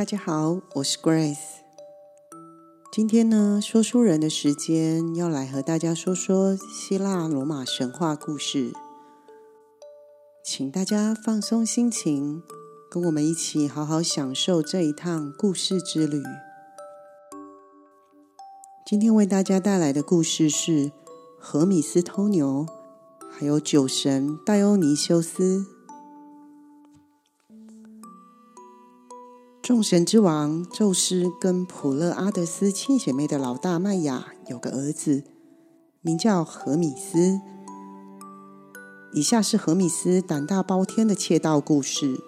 大家好，我是 Grace。今天呢，说书人的时间要来和大家说说希腊罗马神话故事，请大家放松心情，跟我们一起好好享受这一趟故事之旅。今天为大家带来的故事是荷米斯偷牛，还有酒神戴欧尼修斯。众神之王宙斯跟普勒阿德斯亲姐妹的老大麦雅有个儿子，名叫荷米斯。以下是荷米斯胆大包天的窃盗故事。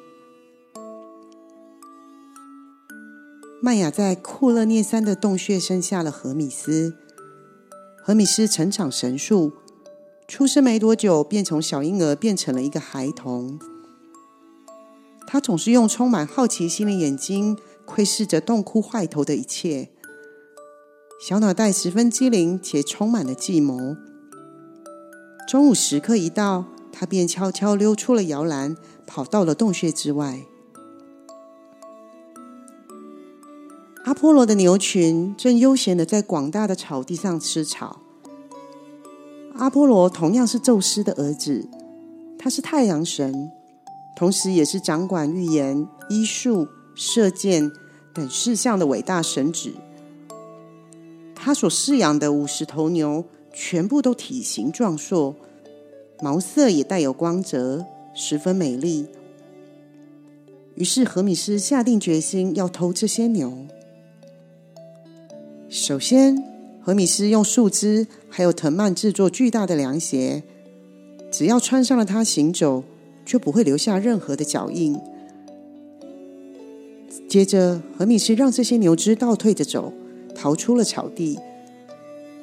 麦雅在库勒涅山的洞穴生下了荷米斯。荷米斯成长神速，出生没多久便从小婴儿变成了一个孩童。他总是用充满好奇心的眼睛窥视着洞窟坏头的一切，小脑袋十分机灵且充满了计谋。中午时刻一到，他便悄悄溜出了摇篮，跑到了洞穴之外。阿波罗的牛群正悠闲的在广大的草地上吃草。阿波罗同样是宙斯的儿子，他是太阳神。同时，也是掌管预言、医术、射箭等事项的伟大神祇。他所饲养的五十头牛，全部都体型壮硕，毛色也带有光泽，十分美丽。于是，荷米斯下定决心要偷这些牛。首先，荷米斯用树枝还有藤蔓制作巨大的凉鞋，只要穿上了它行走。却不会留下任何的脚印。接着，何米斯让这些牛只倒退着走，逃出了草地。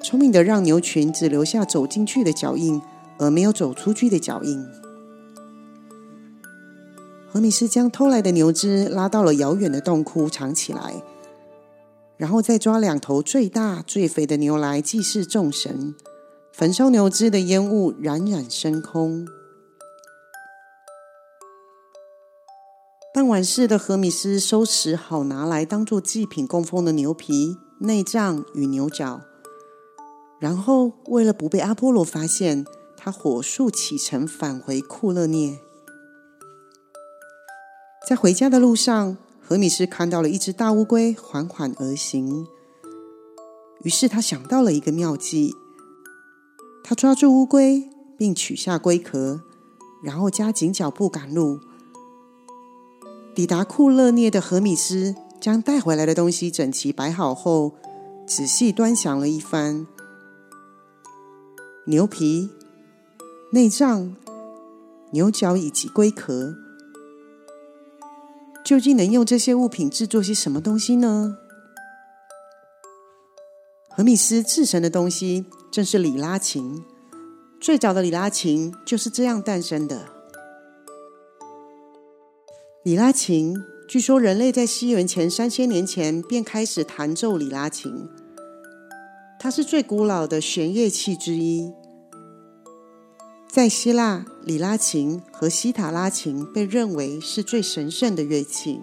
聪明的让牛群只留下走进去的脚印，而没有走出去的脚印。何米斯将偷来的牛只拉到了遥远的洞窟藏起来，然后再抓两头最大最肥的牛来祭祀众神，焚烧牛只的烟雾冉冉升空。办完事的荷米斯收拾好拿来当做祭品供奉的牛皮、内脏与牛角，然后为了不被阿波罗发现，他火速启程返回库勒涅。在回家的路上，荷米斯看到了一只大乌龟缓缓而行，于是他想到了一个妙计。他抓住乌龟，并取下龟壳，然后加紧脚步赶路。抵达库勒涅的荷米斯将带回来的东西整齐摆好后，仔细端详了一番。牛皮、内脏、牛角以及龟壳，究竟能用这些物品制作些什么东西呢？荷米斯制成的东西正是里拉琴。最早的里拉琴就是这样诞生的。里拉琴，据说人类在西元前三千年前便开始弹奏里拉琴。它是最古老的弦乐器之一。在希腊，里拉琴和西塔拉琴被认为是最神圣的乐器。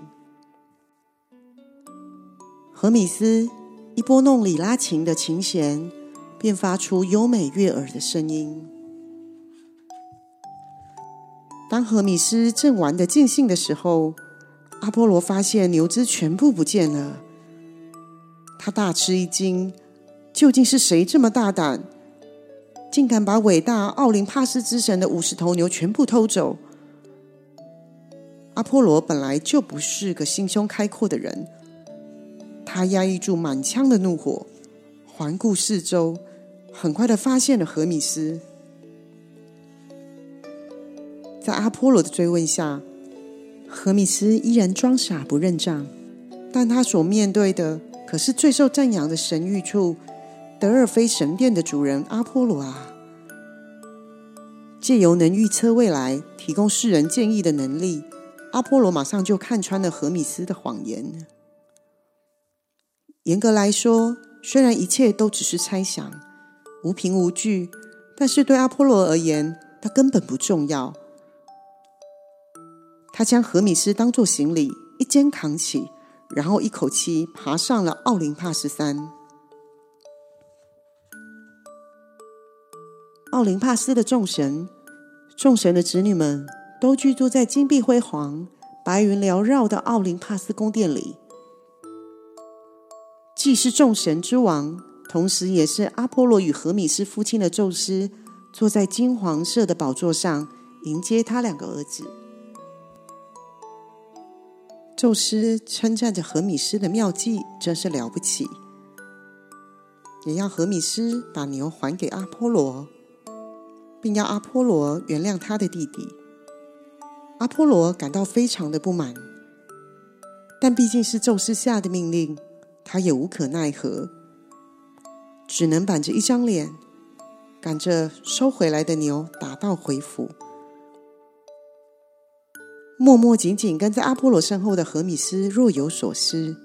荷米斯一拨弄里拉琴的琴弦，便发出优美悦耳的声音。当荷米斯正玩得尽兴的时候，阿波罗发现牛只全部不见了。他大吃一惊，究竟是谁这么大胆，竟敢把伟大奥林帕斯之神的五十头牛全部偷走？阿波罗本来就不是个心胸开阔的人，他压抑住满腔的怒火，环顾四周，很快的发现了荷米斯。在阿波罗的追问下，荷米斯依然装傻不认账，但他所面对的可是最受赞扬的神谕处——德尔菲神殿的主人阿波罗啊！借由能预测未来、提供世人建议的能力，阿波罗马上就看穿了荷米斯的谎言。严格来说，虽然一切都只是猜想，无凭无据，但是对阿波罗而言，它根本不重要。他将荷米斯当作行李，一肩扛起，然后一口气爬上了奥林帕斯山。奥林帕斯的众神，众神的子女们都居住在金碧辉煌、白云缭绕的奥林帕斯宫殿里。既是众神之王，同时也是阿波罗与荷米斯父亲的宙斯，坐在金黄色的宝座上迎接他两个儿子。宙斯称赞着荷米斯的妙计真是了不起，也要荷米斯把牛还给阿波罗，并要阿波罗原谅他的弟弟。阿波罗感到非常的不满，但毕竟是宙斯下的命令。他也无可奈何，只能板着一张脸，赶着收回来的牛打道回府。默默紧紧跟在阿波罗身后的荷米斯若有所思。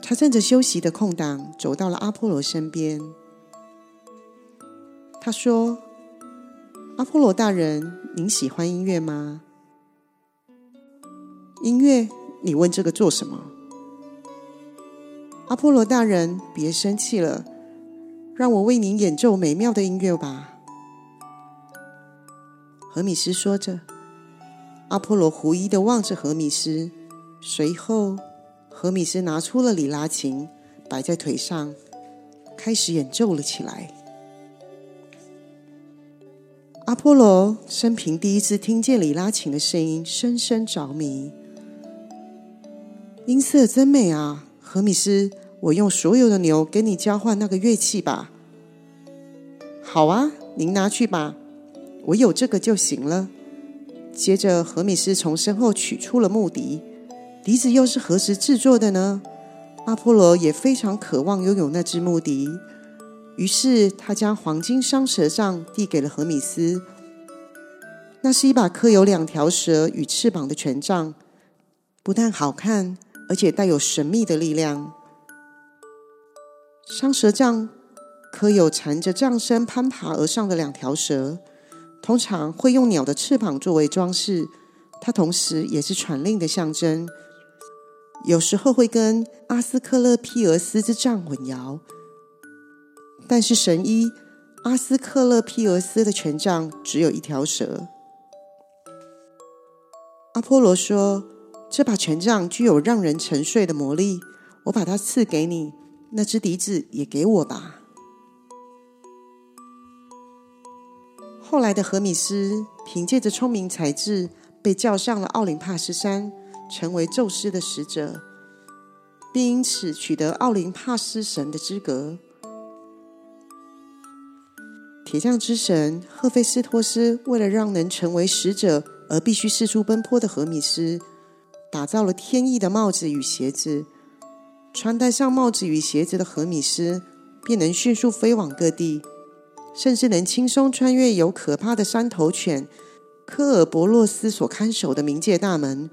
他趁着休息的空档，走到了阿波罗身边。他说：“阿波罗大人，您喜欢音乐吗？音乐？你问这个做什么？”阿波罗大人，别生气了，让我为您演奏美妙的音乐吧。”荷米斯说着。阿波罗狐疑的望着荷米斯，随后，荷米斯拿出了里拉琴，摆在腿上，开始演奏了起来。阿波罗生平第一次听见里拉琴的声音，深深着迷。音色真美啊！荷米斯，我用所有的牛跟你交换那个乐器吧。好啊，您拿去吧，我有这个就行了。接着，荷米斯从身后取出了木笛，笛子又是何时制作的呢？阿波罗也非常渴望拥有那只木笛，于是他将黄金双蛇杖递给了荷米斯。那是一把刻有两条蛇与翅膀的权杖，不但好看。而且带有神秘的力量。双蛇杖刻有缠着杖身攀爬而上的两条蛇，通常会用鸟的翅膀作为装饰。它同时也是传令的象征，有时候会跟阿斯克勒庇俄斯之杖混淆。但是神医阿斯克勒庇俄斯的权杖只有一条蛇。阿波罗说。这把权杖具有让人沉睡的魔力，我把它赐给你。那只笛子也给我吧。后来的荷米斯凭借着聪明才智，被叫上了奥林帕斯山，成为宙斯的使者，并因此取得奥林帕斯神的资格。铁匠之神赫菲斯托斯为了让能成为使者而必须四处奔波的荷米斯。打造了天意的帽子与鞋子，穿戴上帽子与鞋子的荷米斯，便能迅速飞往各地，甚至能轻松穿越由可怕的三头犬科尔伯洛斯所看守的冥界大门，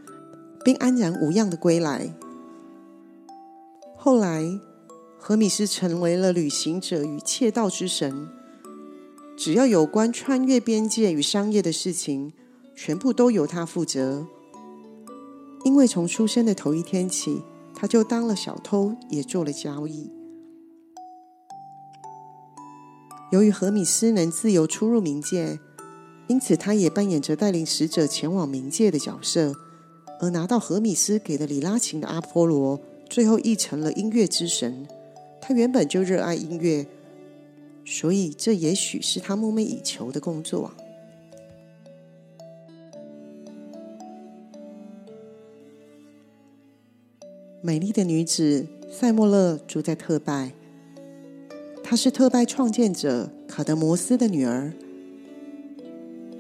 并安然无恙的归来。后来，荷米斯成为了旅行者与窃盗之神，只要有关穿越边界与商业的事情，全部都由他负责。因为从出生的头一天起，他就当了小偷，也做了交易。由于荷米斯能自由出入冥界，因此他也扮演着带领使者前往冥界的角色。而拿到荷米斯给的里拉琴的阿波罗，最后亦成了音乐之神。他原本就热爱音乐，所以这也许是他梦寐以求的工作。美丽的女子塞莫勒住在特拜，她是特拜创建者卡德摩斯的女儿。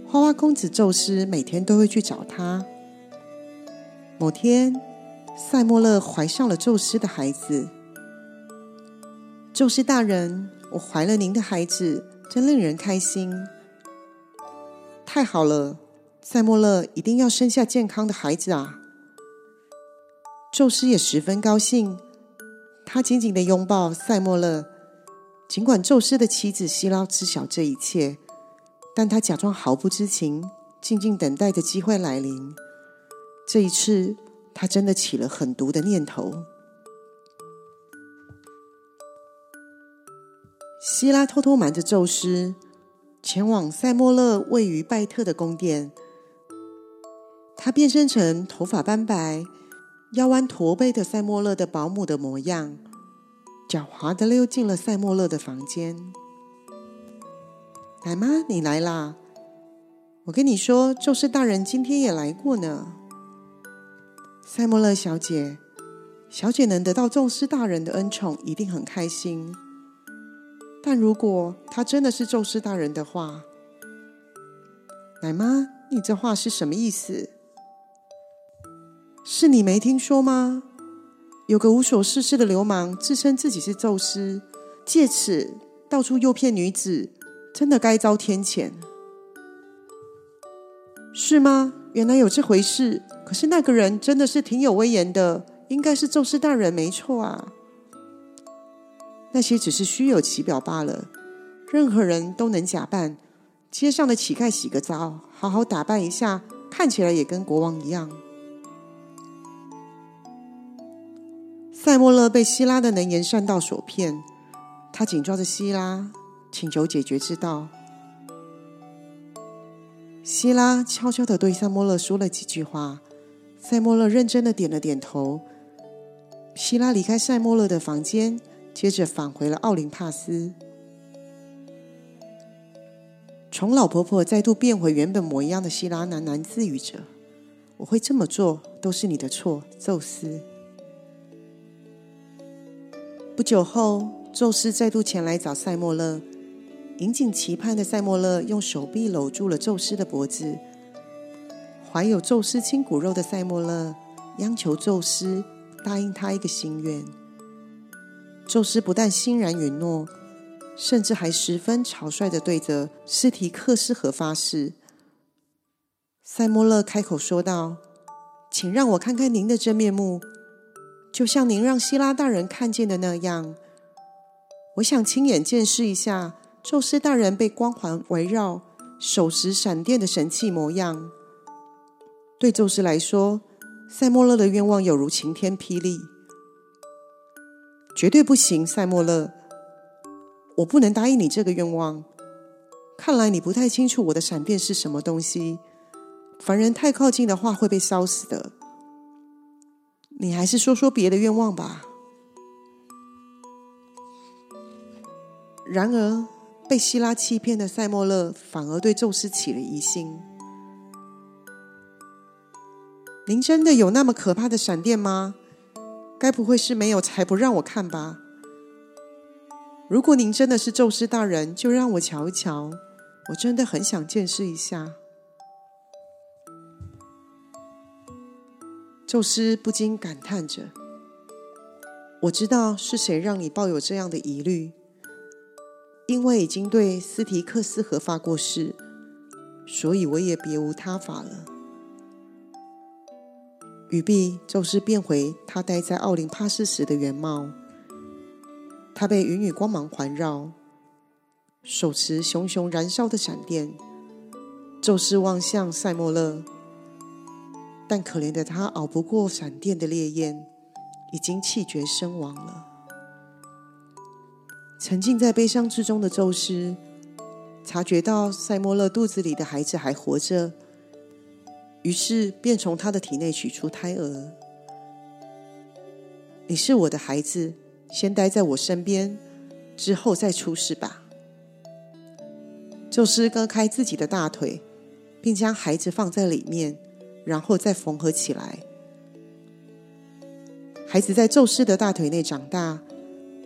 花花公子宙斯每天都会去找她。某天，塞莫勒怀上了宙斯的孩子。宙斯大人，我怀了您的孩子，真令人开心。太好了，塞莫勒一定要生下健康的孩子啊！宙斯也十分高兴，他紧紧的拥抱塞莫勒。尽管宙斯的妻子希拉知晓这一切，但他假装毫不知情，静静等待着机会来临。这一次，他真的起了狠毒的念头。希拉偷偷瞒着宙斯，前往塞莫勒位于拜特的宫殿。他变身成头发斑白、腰弯驼背的塞莫勒的保姆的模样。狡猾的溜进了塞莫勒的房间。奶妈，你来啦！我跟你说，宙斯大人今天也来过呢。塞莫勒小姐，小姐能得到宙斯大人的恩宠，一定很开心。但如果他真的是宙斯大人的话，奶妈，你这话是什么意思？是你没听说吗？有个无所事事的流氓自称自己是宙斯，借此到处诱骗女子，真的该遭天谴，是吗？原来有这回事。可是那个人真的是挺有威严的，应该是宙斯大人没错啊。那些只是虚有其表罢了，任何人都能假扮。街上的乞丐洗个澡，好好打扮一下，看起来也跟国王一样。塞莫勒被希拉的能言善道所骗，他紧抓着希拉，请求解决之道。希拉悄悄的对塞莫勒说了几句话，塞莫勒认真的点了点头。希拉离开塞莫勒的房间，接着返回了奥林帕斯。从老婆婆再度变回原本模样的希拉喃喃自语着：“我会这么做，都是你的错，宙斯。”不久后，宙斯再度前来找塞莫勒。引颈期盼的塞莫勒用手臂搂住了宙斯的脖子。怀有宙斯亲骨肉的塞莫勒央求宙斯答应他一个心愿。宙斯不但欣然允诺，甚至还十分草率的对着斯提克斯河发誓。塞莫勒开口说道：“请让我看看您的真面目。”就像您让希拉大人看见的那样，我想亲眼见识一下宙斯大人被光环围绕、手持闪电的神器模样。对宙斯来说，塞莫勒的愿望有如晴天霹雳。绝对不行，塞莫勒，我不能答应你这个愿望。看来你不太清楚我的闪电是什么东西。凡人太靠近的话，会被烧死的。你还是说说别的愿望吧。然而，被希拉欺骗的塞莫勒反而对宙斯起了疑心。您真的有那么可怕的闪电吗？该不会是没有才不让我看吧？如果您真的是宙斯大人，就让我瞧一瞧。我真的很想见识一下。宙斯不禁感叹着：“我知道是谁让你抱有这样的疑虑，因为已经对斯提克斯河发过誓，所以我也别无他法了。”语毕，宙斯变回他待在奥林帕斯时的原貌。他被云雨光芒环绕，手持熊熊燃烧的闪电。宙斯望向塞莫勒。但可怜的他熬不过闪电的烈焰，已经气绝身亡了。沉浸在悲伤之中的宙斯，察觉到塞莫勒肚子里的孩子还活着，于是便从他的体内取出胎儿。你是我的孩子，先待在我身边，之后再出世吧。宙斯割开自己的大腿，并将孩子放在里面。然后再缝合起来。孩子在宙斯的大腿内长大，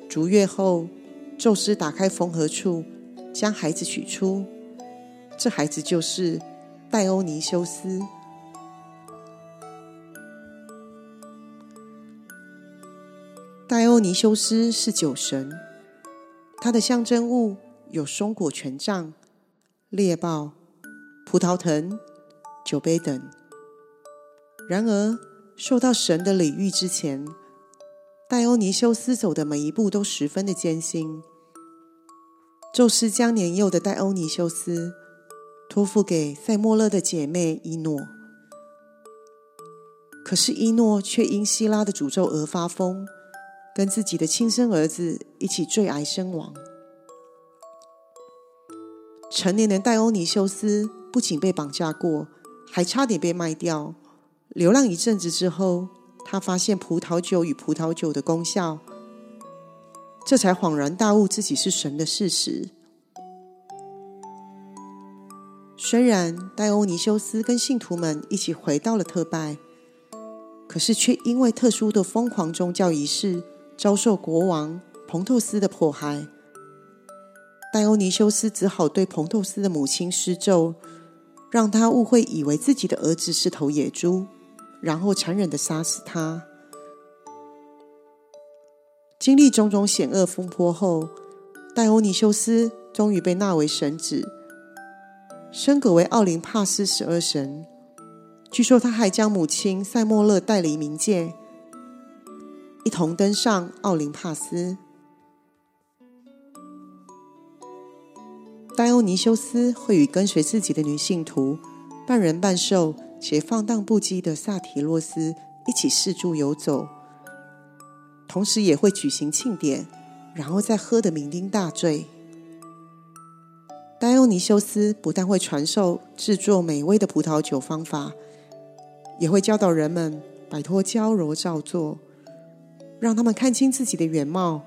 逐月后，宙斯打开缝合处，将孩子取出。这孩子就是戴欧尼修斯。戴欧尼修斯是酒神，他的象征物有松果权杖、猎豹、葡萄藤、酒杯等。然而，受到神的礼遇之前，戴欧尼修斯走的每一步都十分的艰辛。宙斯将年幼的戴欧尼修斯托付给塞莫勒的姐妹伊诺，可是伊诺却因希拉的诅咒而发疯，跟自己的亲生儿子一起坠崖身亡。成年的戴欧尼修斯不仅被绑架过，还差点被卖掉。流浪一阵子之后，他发现葡萄酒与葡萄酒的功效。这才恍然大悟自己是神的事实。虽然戴欧尼修斯跟信徒们一起回到了特拜，可是却因为特殊的疯狂宗教仪式，遭受国王彭透斯的迫害。戴欧尼修斯只好对彭透斯的母亲施咒，让他误会以为自己的儿子是头野猪，然后残忍的杀死他。经历种种险恶风波后，戴欧尼修斯终于被纳为神子，升格为奥林帕斯十二神。据说他还将母亲塞莫勒带离冥界，一同登上奥林帕斯。戴欧尼修斯会与跟随自己的女信徒、半人半兽且放荡不羁的萨提洛斯一起四处游走。同时也会举行庆典，然后再喝得酩酊大醉。戴欧尼修斯不但会传授制作美味的葡萄酒方法，也会教导人们摆脱娇柔造作，让他们看清自己的原貌。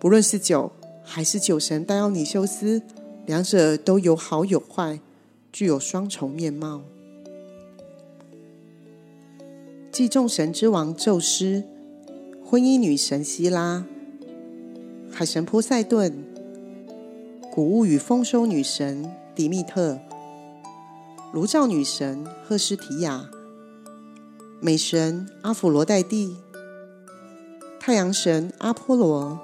不论是酒还是酒神戴欧尼修斯，两者都有好有坏，具有双重面貌。祭众神之王宙斯。婚姻女神希拉、海神波塞顿、谷物与丰收女神迪密特、炉灶女神赫斯提亚、美神阿芙罗黛蒂、太阳神阿波罗、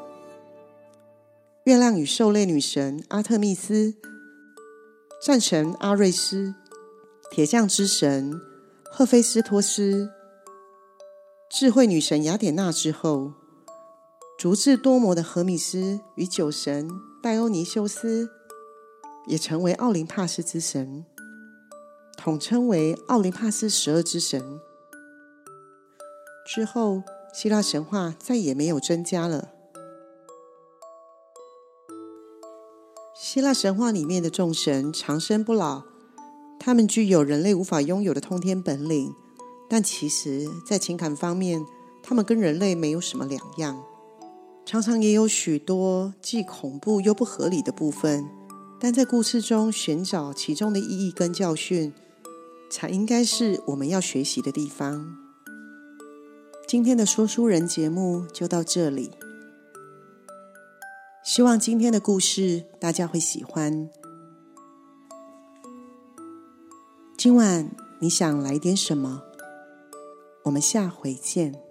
月亮与狩猎女神阿特密斯、战神阿瑞斯、铁匠之神赫菲斯托斯。智慧女神雅典娜之后，足智多谋的荷米斯与酒神戴欧尼修斯也成为奥林帕斯之神，统称为奥林帕斯十二之神。之后，希腊神话再也没有增加了。希腊神话里面的众神长生不老，他们具有人类无法拥有的通天本领。但其实，在情感方面，他们跟人类没有什么两样，常常也有许多既恐怖又不合理的部分。但在故事中寻找其中的意义跟教训，才应该是我们要学习的地方。今天的说书人节目就到这里，希望今天的故事大家会喜欢。今晚你想来点什么？我们下回见。